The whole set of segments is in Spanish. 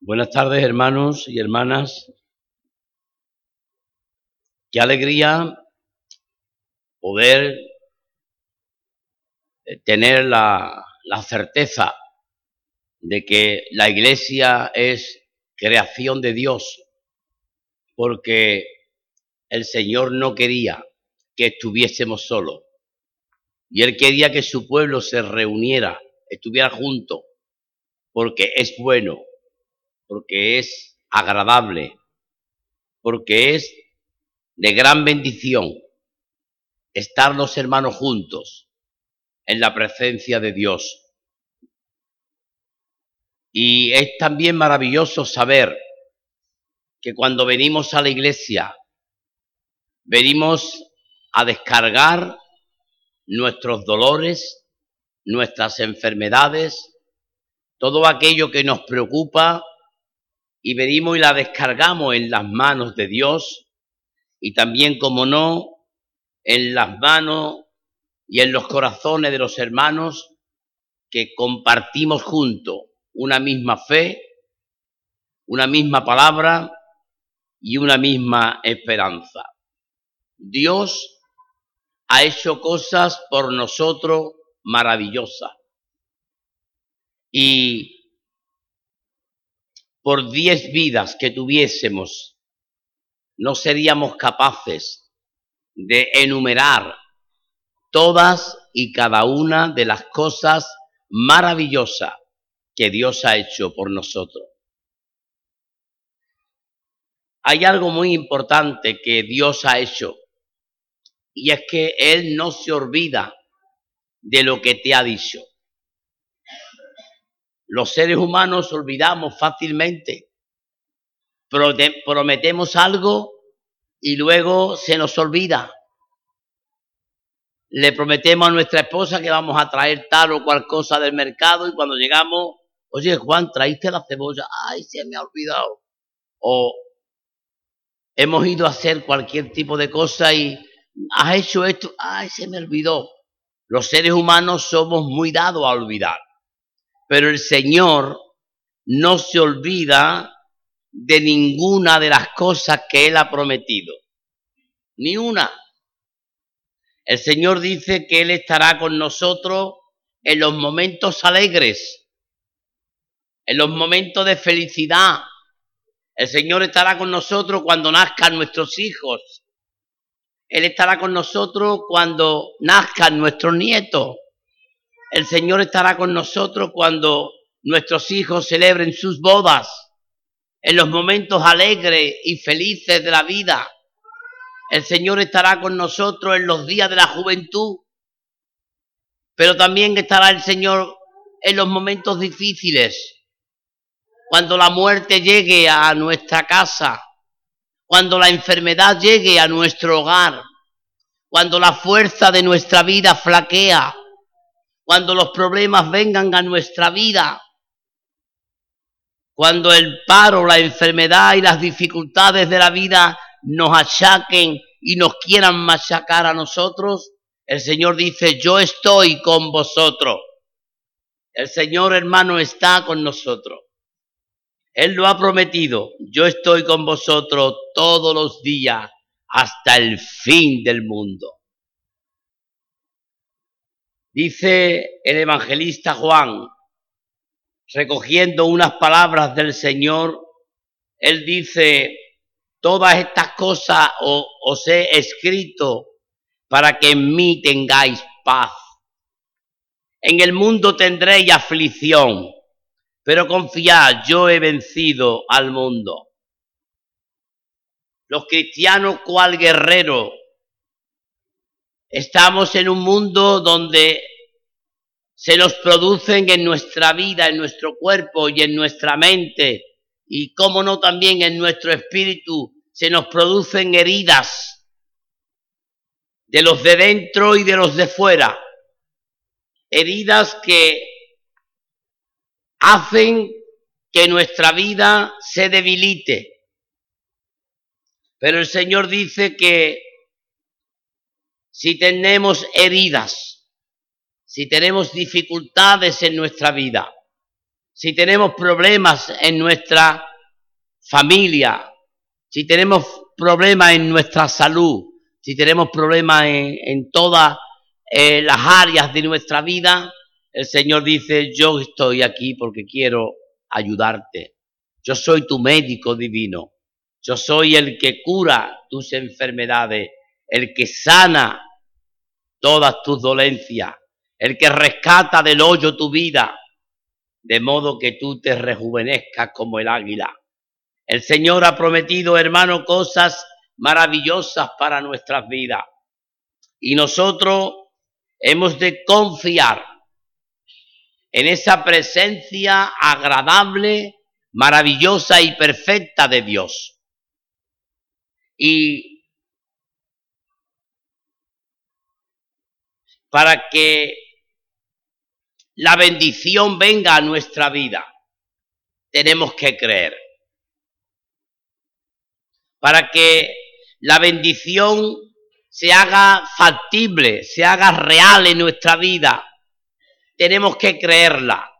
Buenas tardes, hermanos y hermanas. Qué alegría poder eh, tener la, la, certeza de que la iglesia es creación de Dios, porque el Señor no quería que estuviésemos solos, y Él quería que su pueblo se reuniera, estuviera junto, porque es bueno, porque es agradable, porque es de gran bendición estar los hermanos juntos en la presencia de Dios. Y es también maravilloso saber que cuando venimos a la iglesia, venimos a descargar nuestros dolores, nuestras enfermedades, todo aquello que nos preocupa y venimos y la descargamos en las manos de Dios y también, como no, en las manos y en los corazones de los hermanos que compartimos juntos una misma fe, una misma palabra y una misma esperanza. Dios ha hecho cosas por nosotros maravillosas. Y por diez vidas que tuviésemos, no seríamos capaces de enumerar todas y cada una de las cosas maravillosas que Dios ha hecho por nosotros. Hay algo muy importante que Dios ha hecho y es que Él no se olvida de lo que te ha dicho. Los seres humanos olvidamos fácilmente. Prometemos algo y luego se nos olvida. Le prometemos a nuestra esposa que vamos a traer tal o cual cosa del mercado y cuando llegamos, oye Juan, traíste la cebolla, ay, se me ha olvidado. O hemos ido a hacer cualquier tipo de cosa y has hecho esto, ay, se me olvidó. Los seres humanos somos muy dados a olvidar. Pero el Señor no se olvida de ninguna de las cosas que Él ha prometido. Ni una. El Señor dice que Él estará con nosotros en los momentos alegres, en los momentos de felicidad. El Señor estará con nosotros cuando nazcan nuestros hijos. Él estará con nosotros cuando nazcan nuestros nietos. El Señor estará con nosotros cuando nuestros hijos celebren sus bodas, en los momentos alegres y felices de la vida. El Señor estará con nosotros en los días de la juventud, pero también estará el Señor en los momentos difíciles, cuando la muerte llegue a nuestra casa, cuando la enfermedad llegue a nuestro hogar, cuando la fuerza de nuestra vida flaquea, cuando los problemas vengan a nuestra vida, cuando el paro, la enfermedad y las dificultades de la vida nos achaquen y nos quieran machacar a nosotros, el Señor dice, yo estoy con vosotros. El Señor hermano está con nosotros. Él lo ha prometido, yo estoy con vosotros todos los días hasta el fin del mundo. Dice el evangelista Juan, recogiendo unas palabras del Señor, él dice, todas estas cosas os he escrito para que en mí tengáis paz. En el mundo tendréis aflicción, pero confiad, yo he vencido al mundo. Los cristianos, cual guerrero, Estamos en un mundo donde se nos producen en nuestra vida, en nuestro cuerpo y en nuestra mente, y como no también en nuestro espíritu, se nos producen heridas de los de dentro y de los de fuera. Heridas que hacen que nuestra vida se debilite. Pero el Señor dice que si tenemos heridas, si tenemos dificultades en nuestra vida, si tenemos problemas en nuestra familia, si tenemos problemas en nuestra salud, si tenemos problemas en, todas eh, las áreas de nuestra vida, el Señor dice, yo estoy aquí porque quiero ayudarte. Yo soy tu médico divino. Yo soy el que cura tus enfermedades, el que sana todas tus dolencias, el que rescata del hoyo tu vida, de modo que tú te rejuvenezcas como el águila. El Señor ha prometido, hermano, cosas maravillosas para nuestras vidas. Y nosotros hemos de confiar en esa presencia agradable, maravillosa y perfecta de Dios. Y para que la bendición venga a nuestra vida, tenemos que creer. Para que la bendición se haga factible, se haga real en nuestra vida, tenemos que creerla.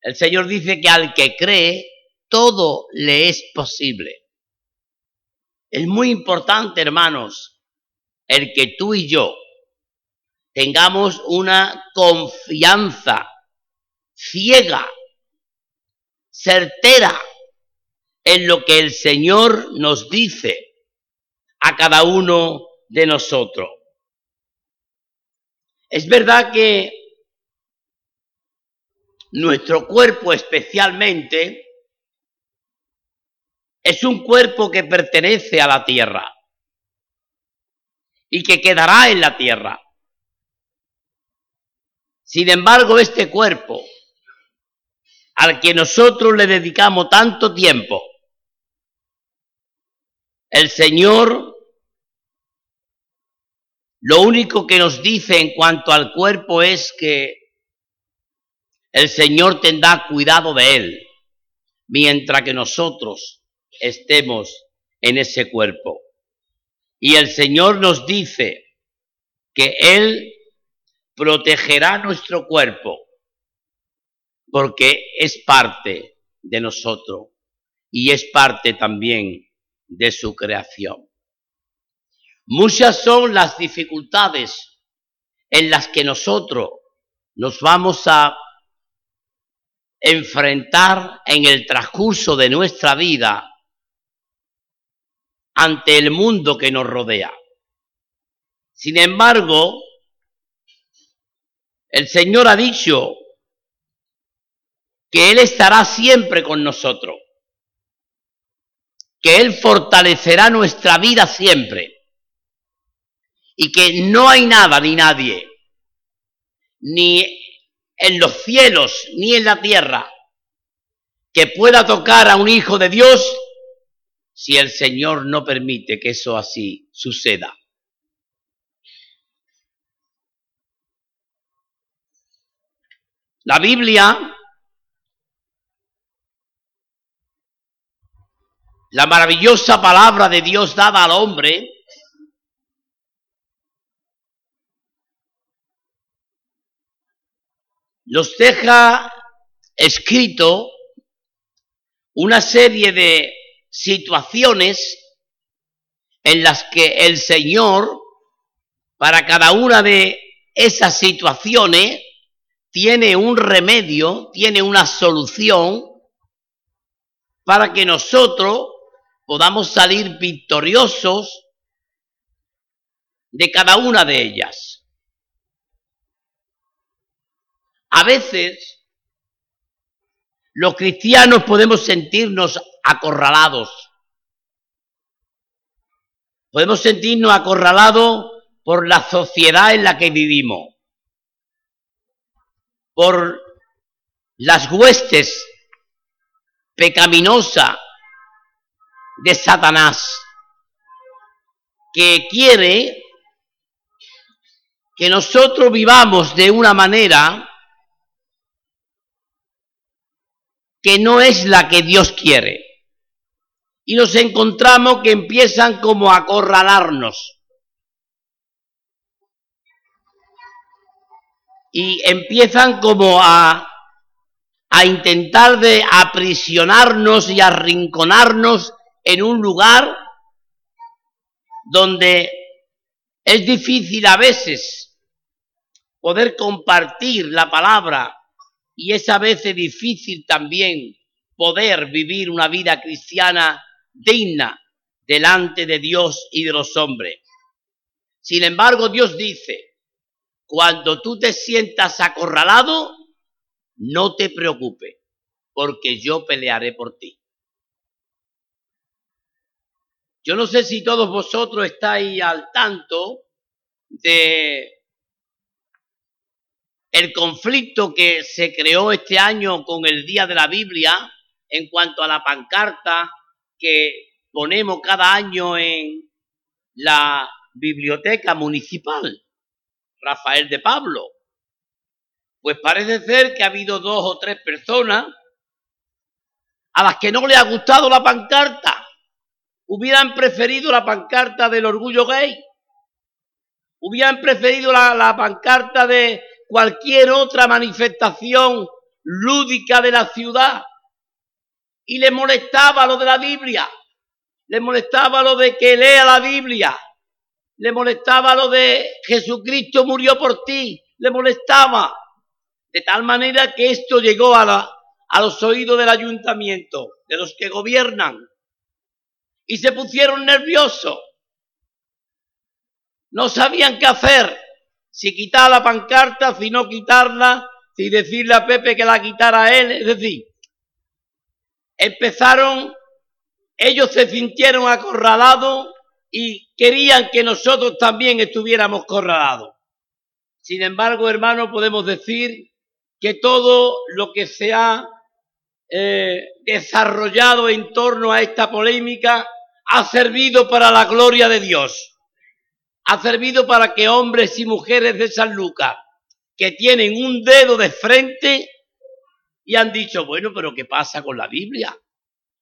El Señor dice que al que cree, todo le es posible. Es muy importante, hermanos, el que tú y yo tengamos una confianza ciega, certera en lo que el Señor nos dice a cada uno de nosotros. Es verdad que nuestro cuerpo especialmente es un cuerpo que pertenece a la tierra y que quedará en la tierra. Sin embargo, este cuerpo, al que nosotros le dedicamos tanto tiempo, el Señor lo único que nos dice en cuanto al cuerpo es que el Señor tendrá cuidado de él mientras que nosotros estemos en ese cuerpo. Y el Señor nos dice que Él protegerá nuestro cuerpo, porque es parte de nosotros y es parte también de su creación. Muchas son las dificultades en las que nosotros nos vamos a enfrentar en el transcurso de nuestra vida ante el mundo que nos rodea. Sin embargo, el Señor ha dicho que Él estará siempre con nosotros, que Él fortalecerá nuestra vida siempre y que no hay nada ni nadie, ni en los cielos ni en la tierra que pueda tocar a un hijo de Dios si el Señor no permite que eso así suceda. La Biblia, la maravillosa palabra de Dios dada al hombre, nos deja escrito una serie de situaciones en las que el Señor, para cada una de esas situaciones, tiene un remedio, tiene una solución para que nosotros podamos salir victoriosos de cada una de ellas. A veces los cristianos podemos sentirnos acorralados. Podemos sentirnos acorralados por la sociedad en la que vivimos por las huestes pecaminosa de Satanás, que quiere que nosotros vivamos de una manera que no es la que Dios quiere. Y nos encontramos que empiezan como a acorralarnos. Y empiezan como a a intentar de aprisionarnos y arrinconarnos en un lugar donde es difícil a veces poder compartir la palabra y es a veces difícil también poder vivir una vida cristiana digna delante de Dios y de los hombres. Sin embargo, Dios dice, cuando tú te sientas acorralado, no te preocupes, porque yo pelearé por ti. Yo no sé si todos vosotros estáis al tanto de el conflicto que se creó este año con el Día de la Biblia en cuanto a la pancarta que ponemos cada año en la biblioteca municipal, Rafael de Pablo. Pues parece ser que ha habido dos o tres personas a las que no le ha gustado la pancarta. Hubieran preferido la pancarta del orgullo gay. Hubieran preferido la, la pancarta de cualquier otra manifestación lúdica de la ciudad. Y le molestaba lo de la Biblia. Le molestaba lo de que lea la Biblia. Le molestaba lo de Jesucristo murió por ti. Le molestaba. De tal manera que esto llegó a, los oídos del ayuntamiento, de los que gobiernan, y se pusieron nerviosos. No sabían qué hacer, si quitar la pancarta, si no quitarla, si decirle a Pepe que la quitara a él. Es decir, empezaron, ellos se sintieron acorralados y querían que nosotros también estuviéramos acorralados. Sin embargo, hermano, podemos decir que todo lo que se ha eh, desarrollado en torno a esta polémica ha servido para la gloria de Dios. Ha servido para que hombres y mujeres de San Lucas, que tienen un dedo de frente y han dicho, bueno, pero ¿qué pasa con la Biblia?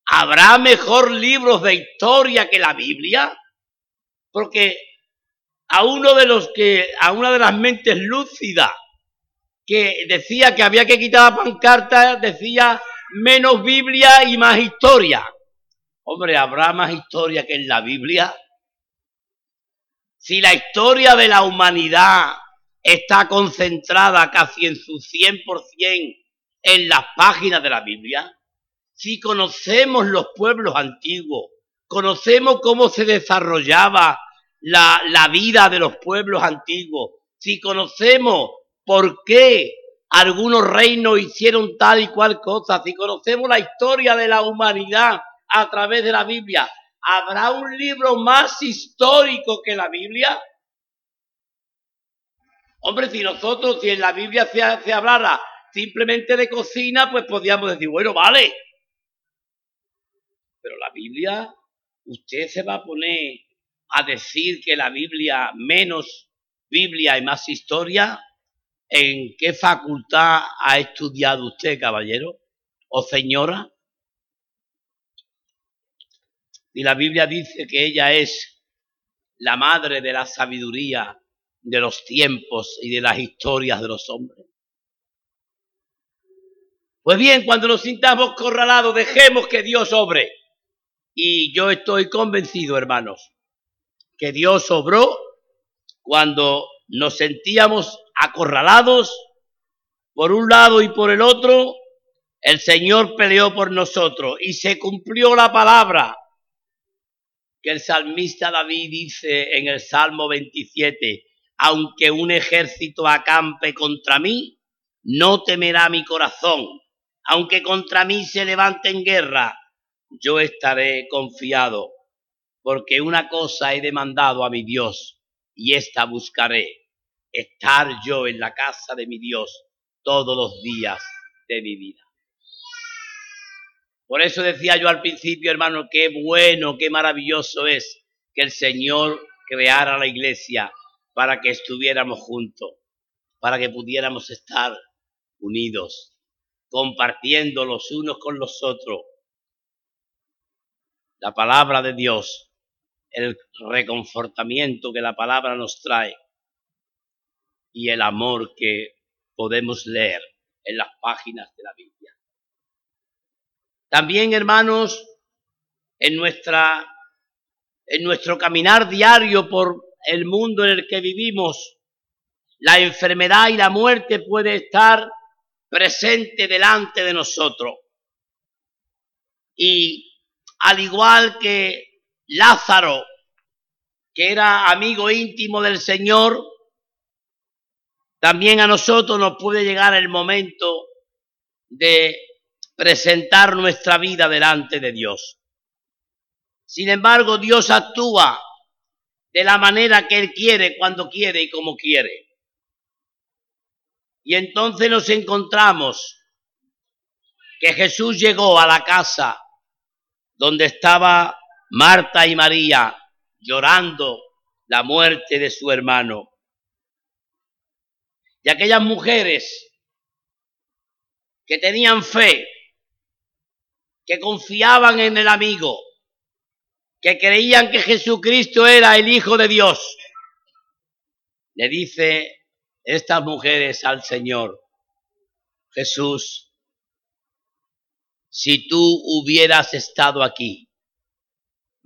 ¿Habrá mejor libros de historia que la Biblia? Porque a uno de los que, a una de las mentes lúcidas que decía que había que quitar la pancarta, decía menos Biblia y más historia. Hombre, ¿habrá más historia que en la Biblia? Si la historia de la humanidad está concentrada casi en su 100% en las páginas de la Biblia, si conocemos los pueblos antiguos, conocemos cómo se desarrollaba la, la vida de los pueblos antiguos, si conocemos por qué algunos reinos hicieron tal y cual cosa, si conocemos la historia de la humanidad a través de la Biblia, ¿habrá un libro más histórico que la Biblia? Hombre, si nosotros, si en la Biblia se, se hablara simplemente de cocina, pues podríamos decir, bueno, vale. Pero la Biblia, usted se va a poner a decir que la Biblia menos Biblia y más historia. ¿En qué facultad ha estudiado usted, caballero o señora? Y la Biblia dice que ella es la madre de la sabiduría de los tiempos y de las historias de los hombres. Pues bien, cuando nos sintamos corralados, dejemos que Dios obre. Y yo estoy convencido, hermanos, que Dios obró cuando nos sentíamos acorralados por un lado y por el otro, el Señor peleó por nosotros y se cumplió la palabra que el salmista David dice en el Salmo 27, aunque un ejército acampe contra mí, no temerá mi corazón, aunque contra mí se levante en guerra, yo estaré confiado, porque una cosa he demandado a mi Dios, y esta buscaré, estar yo en la casa de mi Dios todos los días de mi vida. Por eso decía yo al principio, hermano, qué bueno, qué maravilloso es que el Señor creara la iglesia para que estuviéramos juntos, para que pudiéramos estar unidos, compartiendo los unos con los otros la palabra de Dios, el reconfortamiento que la palabra nos trae y el amor que podemos leer en las páginas de la Biblia. También, hermanos, en nuestra en nuestro caminar diario por el mundo en el que vivimos, la enfermedad y la muerte puede estar presente delante de nosotros. Y al igual que Lázaro, que era amigo íntimo del Señor, también a nosotros nos puede llegar el momento de presentar nuestra vida delante de Dios. Sin embargo, Dios actúa de la manera que Él quiere, cuando quiere y como quiere. Y entonces nos encontramos que Jesús llegó a la casa donde estaba Marta y María llorando la muerte de su hermano. Y aquellas mujeres que tenían fe, que confiaban en el amigo, que creían que Jesucristo era el Hijo de Dios. Le dice estas mujeres al Señor, Jesús, si tú hubieras estado aquí,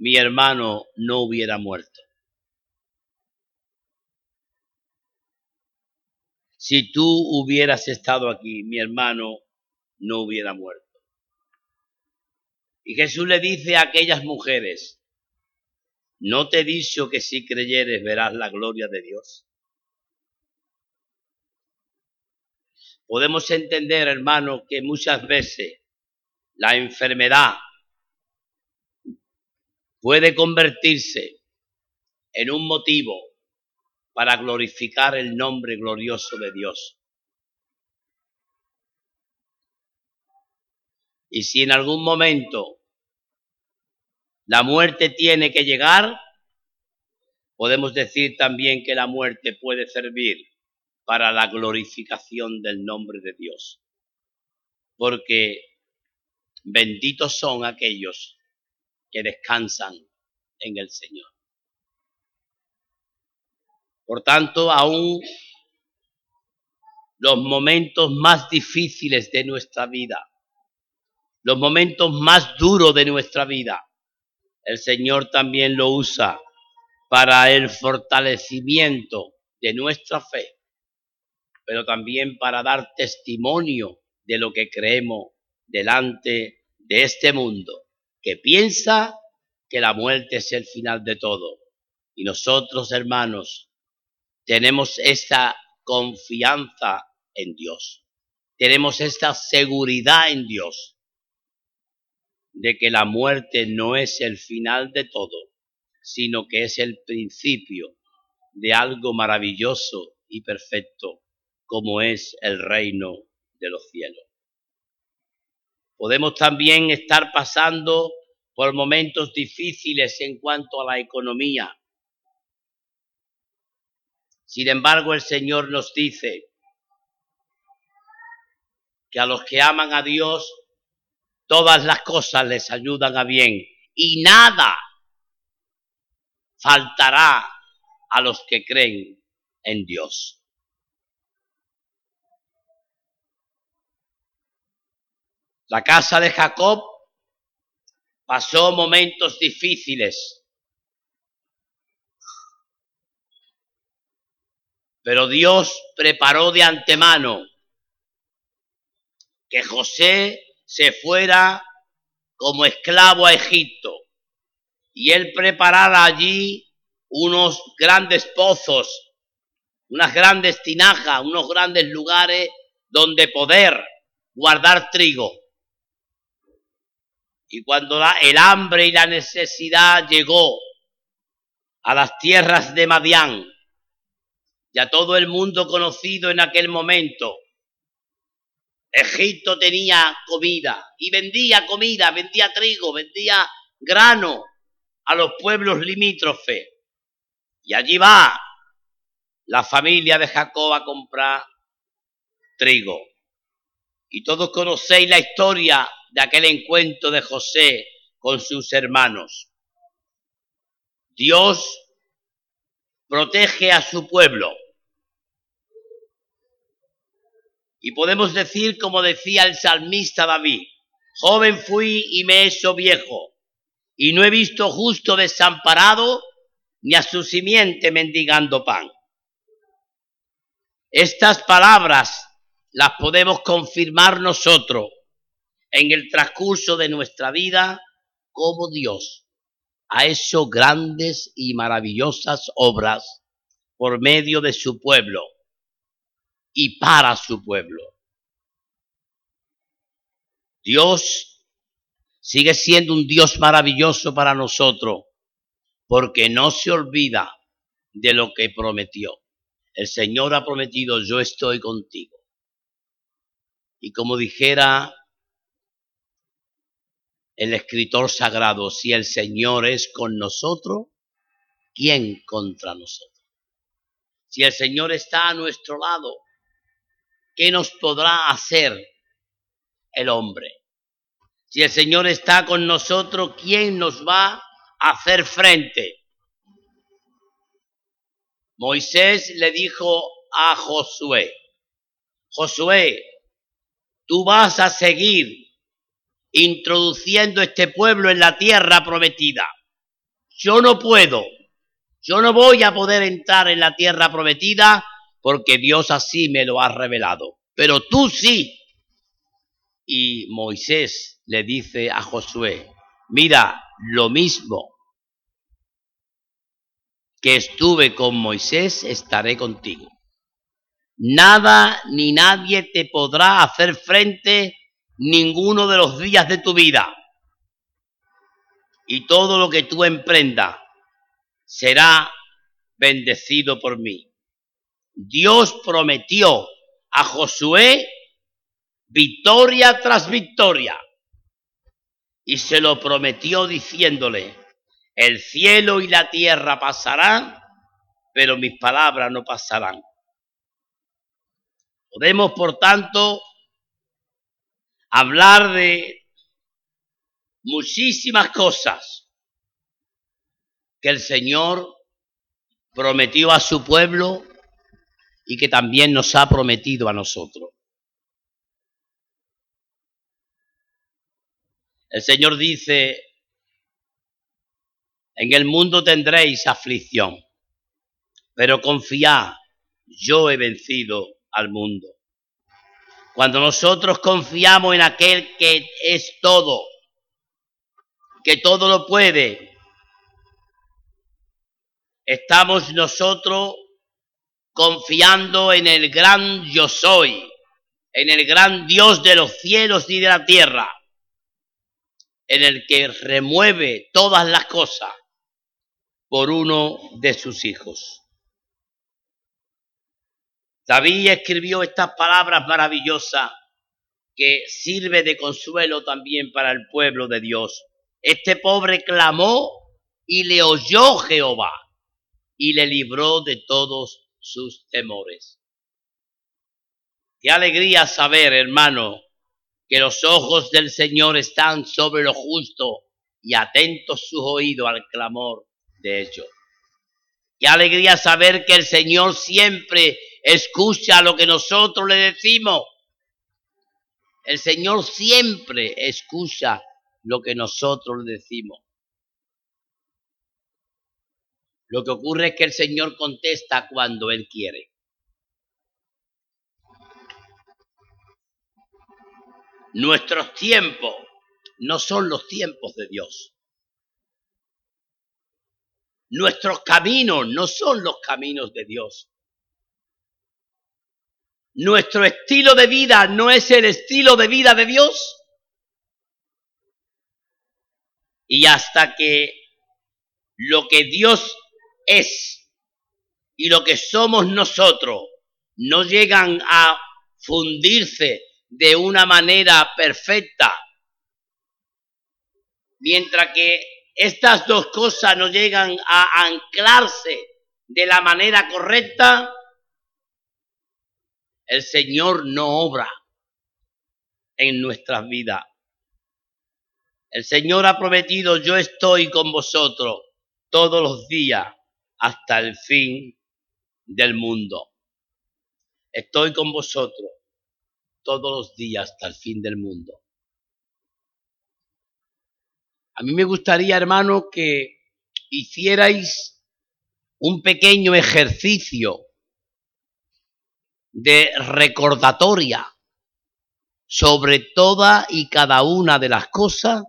mi hermano no hubiera muerto. Si tú hubieras estado aquí, mi hermano no hubiera muerto. Y Jesús le dice a aquellas mujeres, ¿No te he dicho que si creyeres verás la gloria de Dios? Podemos entender, hermano, que muchas veces la enfermedad puede convertirse en un motivo para glorificar el nombre glorioso de Dios. Y si en algún momento la muerte tiene que llegar, podemos decir también que la muerte puede servir para la glorificación del nombre de Dios. Porque benditos son aquellos que descansan en el Señor. Por tanto, aún los momentos más difíciles de nuestra vida, los momentos más duros de nuestra vida, el Señor también lo usa para el fortalecimiento de nuestra fe, pero también para dar testimonio de lo que creemos delante de este mundo, que piensa que la muerte es el final de todo. Y nosotros, hermanos, tenemos esta confianza en Dios, tenemos esta seguridad en Dios de que la muerte no es el final de todo, sino que es el principio de algo maravilloso y perfecto como es el reino de los cielos. Podemos también estar pasando por momentos difíciles en cuanto a la economía. Sin embargo, el Señor nos dice que a los que aman a Dios todas las cosas les ayudan a bien y nada faltará a los que creen en Dios. La casa de Jacob pasó momentos difíciles, pero Dios preparó de antemano que José se fuera como esclavo a Egipto y él preparara allí unos grandes pozos, unas grandes tinajas, unos grandes lugares donde poder guardar trigo. Y cuando el hambre y la necesidad llegó a las tierras de Madián, ya todo el mundo conocido en aquel momento, Egipto tenía comida y vendía comida, vendía trigo, vendía grano a los pueblos limítrofes. Y allí va la familia de Jacob a comprar trigo. Y todos conocéis la historia de aquel encuentro de José con sus hermanos. Dios protege a su pueblo Y podemos decir, como decía el salmista David, Joven fui y me he hecho viejo, y no he visto justo desamparado ni a su simiente mendigando pan. Estas palabras las podemos confirmar nosotros en el transcurso de nuestra vida como Dios ha hecho grandes y maravillosas obras por medio de su pueblo y para su pueblo. Dios sigue siendo un Dios maravilloso para nosotros porque no se olvida de lo que prometió. El Señor ha prometido, yo estoy contigo. Y como dijera el escritor sagrado, si el Señor es con nosotros, ¿quién contra nosotros? Si el Señor está a nuestro lado, ¿qué nos podrá hacer el hombre? Si el Señor está con nosotros, ¿quién nos va a hacer frente? Moisés le dijo a Josué, Josué, tú vas a seguir introduciendo este pueblo en la tierra prometida. Yo no puedo, yo no voy a poder entrar en la tierra prometida porque Dios así me lo ha revelado, pero tú sí. Y Moisés le dice a Josué, mira, lo mismo que estuve con Moisés, estaré contigo. Nada ni nadie te podrá hacer frente ninguno de los días de tu vida. Y todo lo que tú emprendas será bendecido por mí. Dios prometió a Josué victoria tras victoria. Y se lo prometió diciéndole, el cielo y la tierra pasarán, pero mis palabras no pasarán. Podemos, por tanto, hablar de muchísimas cosas que el Señor prometió a su pueblo y que también nos ha prometido a nosotros. El Señor dice, en el mundo tendréis aflicción, pero confiad, yo he vencido al mundo. Cuando nosotros confiamos en aquel que es todo, que todo lo puede, estamos nosotros confiando en el gran yo soy, en el gran Dios de los cielos y de la tierra en el que remueve todas las cosas por uno de sus hijos. David escribió estas palabras maravillosas que sirve de consuelo también para el pueblo de Dios. Este pobre clamó y le oyó Jehová y le libró de todos sus temores. Qué alegría saber, hermano, que los ojos del Señor están sobre lo justo y atentos sus oídos al clamor de ellos. Qué alegría saber que el Señor siempre escucha lo que nosotros le decimos. El Señor siempre escucha lo que nosotros le decimos. Lo que ocurre es que el Señor contesta cuando Él quiere. Nuestros tiempos no son los tiempos de Dios. Nuestros caminos no son los caminos de Dios. Nuestro estilo de vida no es el estilo de vida de Dios. Y hasta que lo que Dios es y lo que somos nosotros no llegan a fundirse de una manera perfecta. Mientras que estas dos cosas no llegan a anclarse de la manera correcta, el Señor no obra en nuestras vidas. El Señor ha prometido, yo estoy con vosotros todos los días hasta el fin del mundo. Estoy con vosotros todos los días hasta el fin del mundo. A mí me gustaría, hermano, que hicierais un pequeño ejercicio de recordatoria sobre toda y cada una de las cosas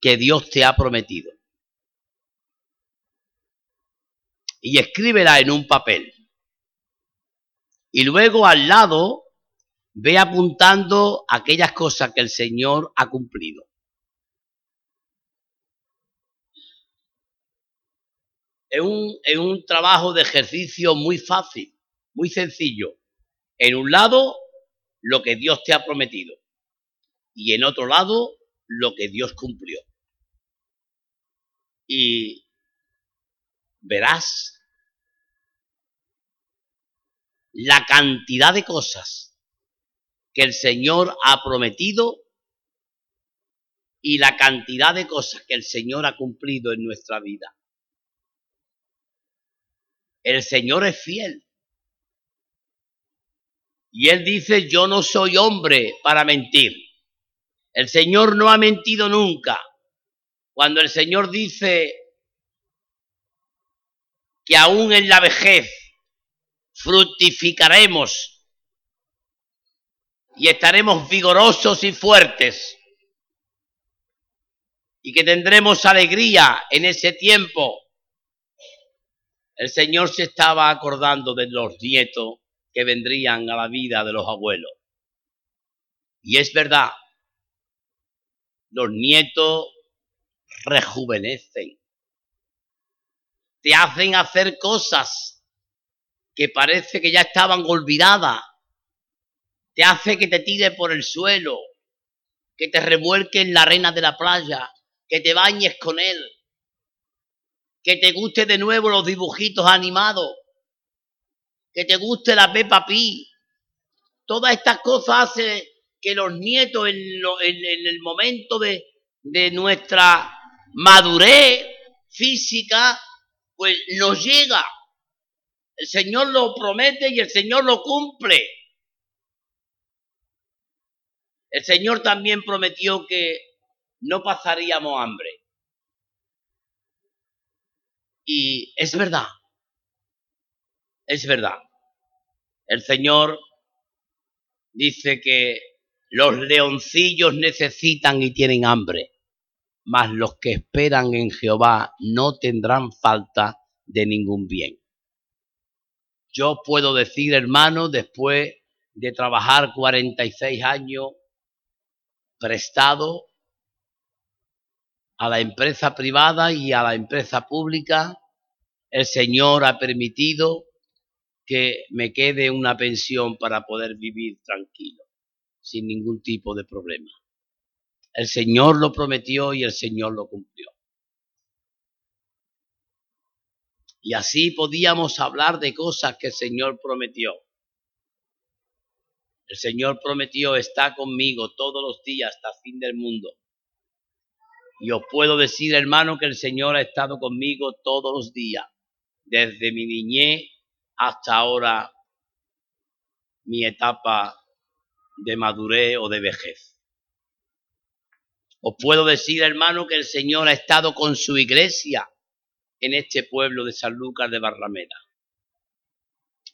que Dios te ha prometido. Y escríbela en un papel. Y luego al lado ve apuntando aquellas cosas que el Señor ha cumplido. Es un, un trabajo de ejercicio muy fácil, muy sencillo. En un lado, lo que Dios te ha prometido. Y en otro lado, lo que Dios cumplió. Y verás la cantidad de cosas que el Señor ha prometido y la cantidad de cosas que el Señor ha cumplido en nuestra vida. El Señor es fiel. Y Él dice, yo no soy hombre para mentir. El Señor no ha mentido nunca. Cuando el Señor dice que aún en la vejez fructificaremos y estaremos vigorosos y fuertes y que tendremos alegría en ese tiempo el Señor se estaba acordando de los nietos que vendrían a la vida de los abuelos. Y es verdad, los nietos rejuvenecen, te hacen hacer cosas que parece que ya estaban olvidadas, te hace que te tire por el suelo, que te revuelque en la arena de la playa, que te bañes con él, que te guste de nuevo los dibujitos animados, que te guste la Peppa Pig. Todas estas cosas hacen que los nietos en, el momento de, de nuestra madurez física, pues nos llega. El Señor lo promete y el Señor lo cumple. El Señor también prometió que no pasaríamos hambre. Y es verdad, es verdad. El Señor dice que los leoncillos necesitan y tienen hambre, mas los que esperan en Jehová no tendrán falta de ningún bien. Yo puedo decir, hermano, después de trabajar 46 años prestado a la empresa privada y a la empresa pública, el Señor ha permitido que me quede una pensión para poder vivir tranquilo, sin ningún tipo de problema. El Señor lo prometió y el Señor lo cumplió. Y así podíamos hablar de cosas que el Señor prometió. El Señor prometió está conmigo todos los días hasta el fin del mundo. Y os puedo decir, hermano, que el Señor ha estado conmigo todos los días, desde mi niñez hasta ahora mi etapa de madurez o de vejez. Os puedo decir, hermano, que el Señor ha estado con su iglesia en este pueblo de San Lucas de Barrameda.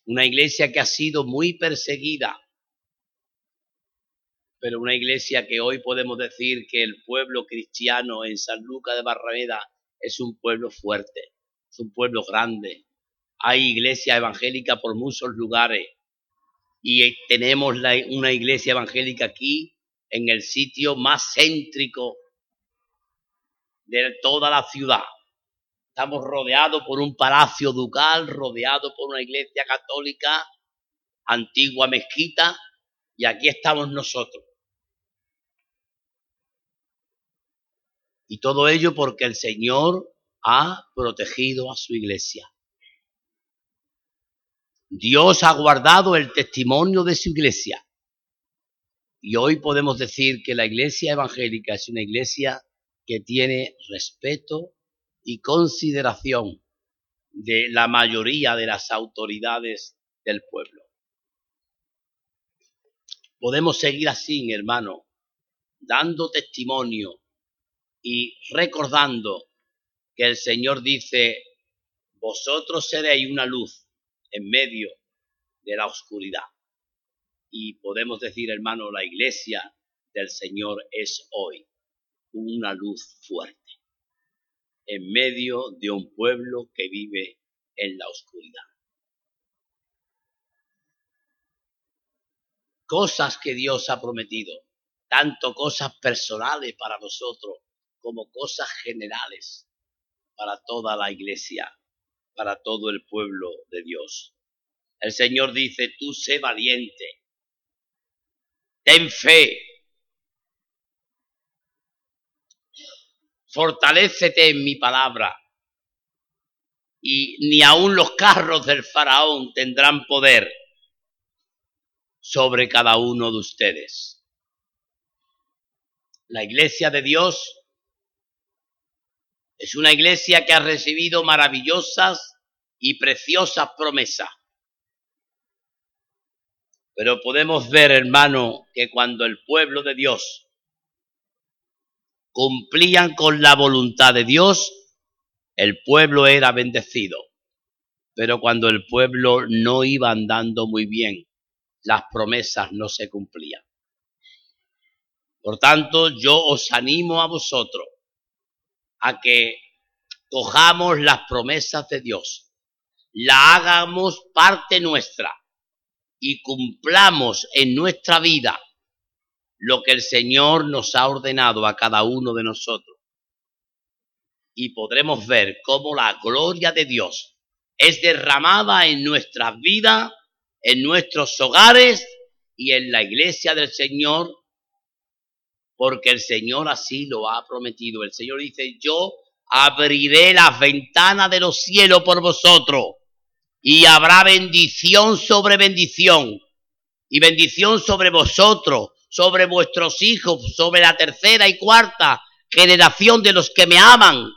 Una iglesia que ha sido muy perseguida, pero una iglesia que hoy podemos decir que el pueblo cristiano en San Lucas de Barrameda es un pueblo fuerte, es un pueblo grande, hay iglesia evangélica por muchos lugares y tenemos una iglesia evangélica aquí en el sitio más céntrico de toda la ciudad. Estamos rodeados por un palacio ducal, rodeados por una iglesia católica, antigua mezquita, y aquí estamos nosotros. Y todo ello porque el Señor ha protegido a su iglesia. Dios ha guardado el testimonio de su iglesia. Y hoy podemos decir que la iglesia evangélica es una iglesia que tiene respeto y consideración de la mayoría de las autoridades del pueblo. Podemos seguir así, hermano, dando testimonio y recordando que el Señor dice, vosotros seréis una luz en medio de la oscuridad. Y podemos decir, hermano, la iglesia del Señor es hoy una luz fuerte en medio de un pueblo que vive en la oscuridad. Cosas que Dios ha prometido, tanto cosas personales para nosotros como cosas generales para toda la iglesia, para todo el pueblo de Dios. El Señor dice, tú sé valiente, ten fe, fortalécete en mi palabra, y ni aun los carros del faraón tendrán poder sobre cada uno de ustedes. La iglesia de Dios es una iglesia que ha recibido maravillosas y preciosas promesas. Pero podemos ver, hermano, que cuando el pueblo de Dios cumplían con la voluntad de Dios, el pueblo era bendecido. Pero cuando el pueblo no iba andando muy bien, las promesas no se cumplían. Por tanto, yo os animo a vosotros a que cojamos las promesas de Dios, la hagamos parte nuestra y cumplamos en nuestra vida lo que el Señor nos ha ordenado a cada uno de nosotros. Y podremos ver cómo la gloria de Dios es derramada en nuestras vidas, en nuestros hogares y en la iglesia del Señor, porque el Señor así lo ha prometido. El Señor dice, yo abriré las ventanas de los cielos por vosotros y habrá bendición sobre bendición y bendición sobre vosotros sobre vuestros hijos, sobre la tercera y cuarta generación de los que me aman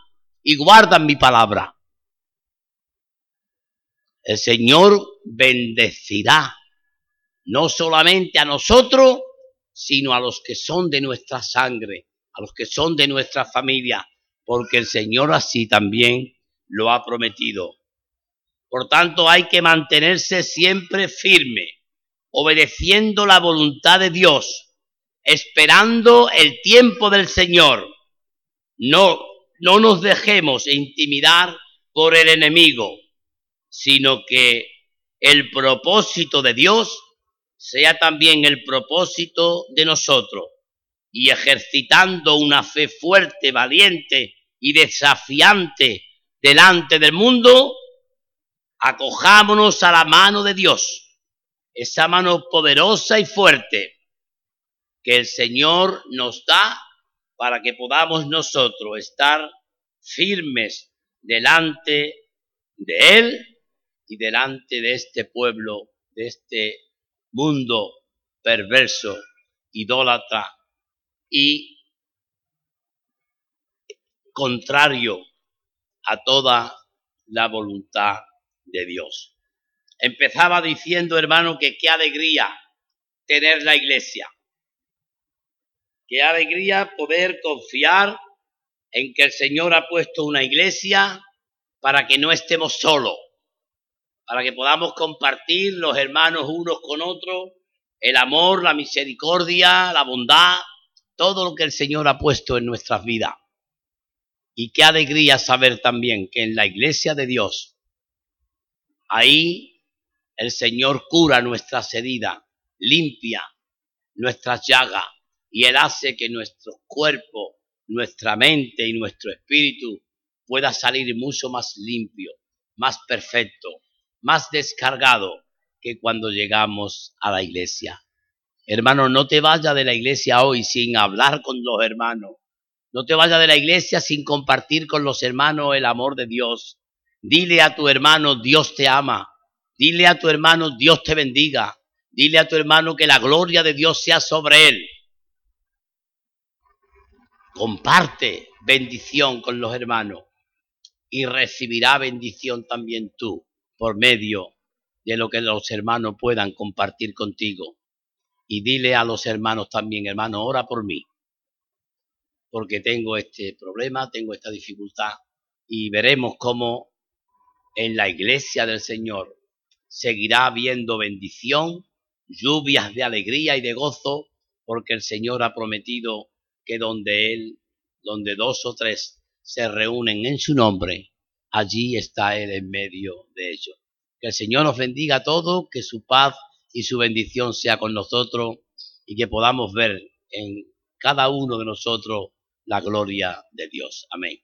y guardan mi palabra. El Señor bendecirá no solamente a nosotros, sino a los que son de nuestra sangre, a los que son de nuestra familia, porque el Señor así también lo ha prometido. Por tanto, hay que mantenerse siempre firme obedeciendo la voluntad de Dios, esperando el tiempo del Señor. No, no nos dejemos intimidar por el enemigo, sino que el propósito de Dios sea también el propósito de nosotros. Y ejercitando una fe fuerte, valiente y desafiante delante del mundo, acojámonos a la mano de Dios esa mano poderosa y fuerte que el Señor nos da para que podamos nosotros estar firmes delante de Él y delante de este pueblo, de este mundo perverso, idólatra y contrario a toda la voluntad de Dios. Empezaba diciendo, hermano, que qué alegría tener la iglesia. Qué alegría poder confiar en que el Señor ha puesto una iglesia para que no estemos solos, para que podamos compartir los hermanos unos con otros, el amor, la misericordia, la bondad, todo lo que el Señor ha puesto en nuestras vidas. Y qué alegría saber también que en la iglesia de Dios, ahí el Señor cura nuestras heridas, limpia nuestras llagas y Él hace que nuestro cuerpo, nuestra mente y nuestro espíritu pueda salir mucho más limpio, más perfecto, más descargado que cuando llegamos a la iglesia. Hermano, no te vayas de la iglesia hoy sin hablar con los hermanos. No te vayas de la iglesia sin compartir con los hermanos el amor de Dios. Dile a tu hermano, Dios te ama. Dile a tu hermano, Dios te bendiga. Dile a tu hermano que la gloria de Dios sea sobre él. Comparte bendición con los hermanos y recibirá bendición también tú por medio de lo que los hermanos puedan compartir contigo. Y dile a los hermanos también, hermano, ora por mí. porque tengo este problema, tengo esta dificultad y veremos cómo en la iglesia del Señor seguirá habiendo bendición, lluvias de alegría y de gozo, porque el Señor ha prometido que donde Él, donde dos o tres se reúnen en su nombre, allí está Él en medio de ellos. Que el Señor nos bendiga a todos, que su paz y su bendición sea con nosotros y que podamos ver en cada uno de nosotros la gloria de Dios. Amén.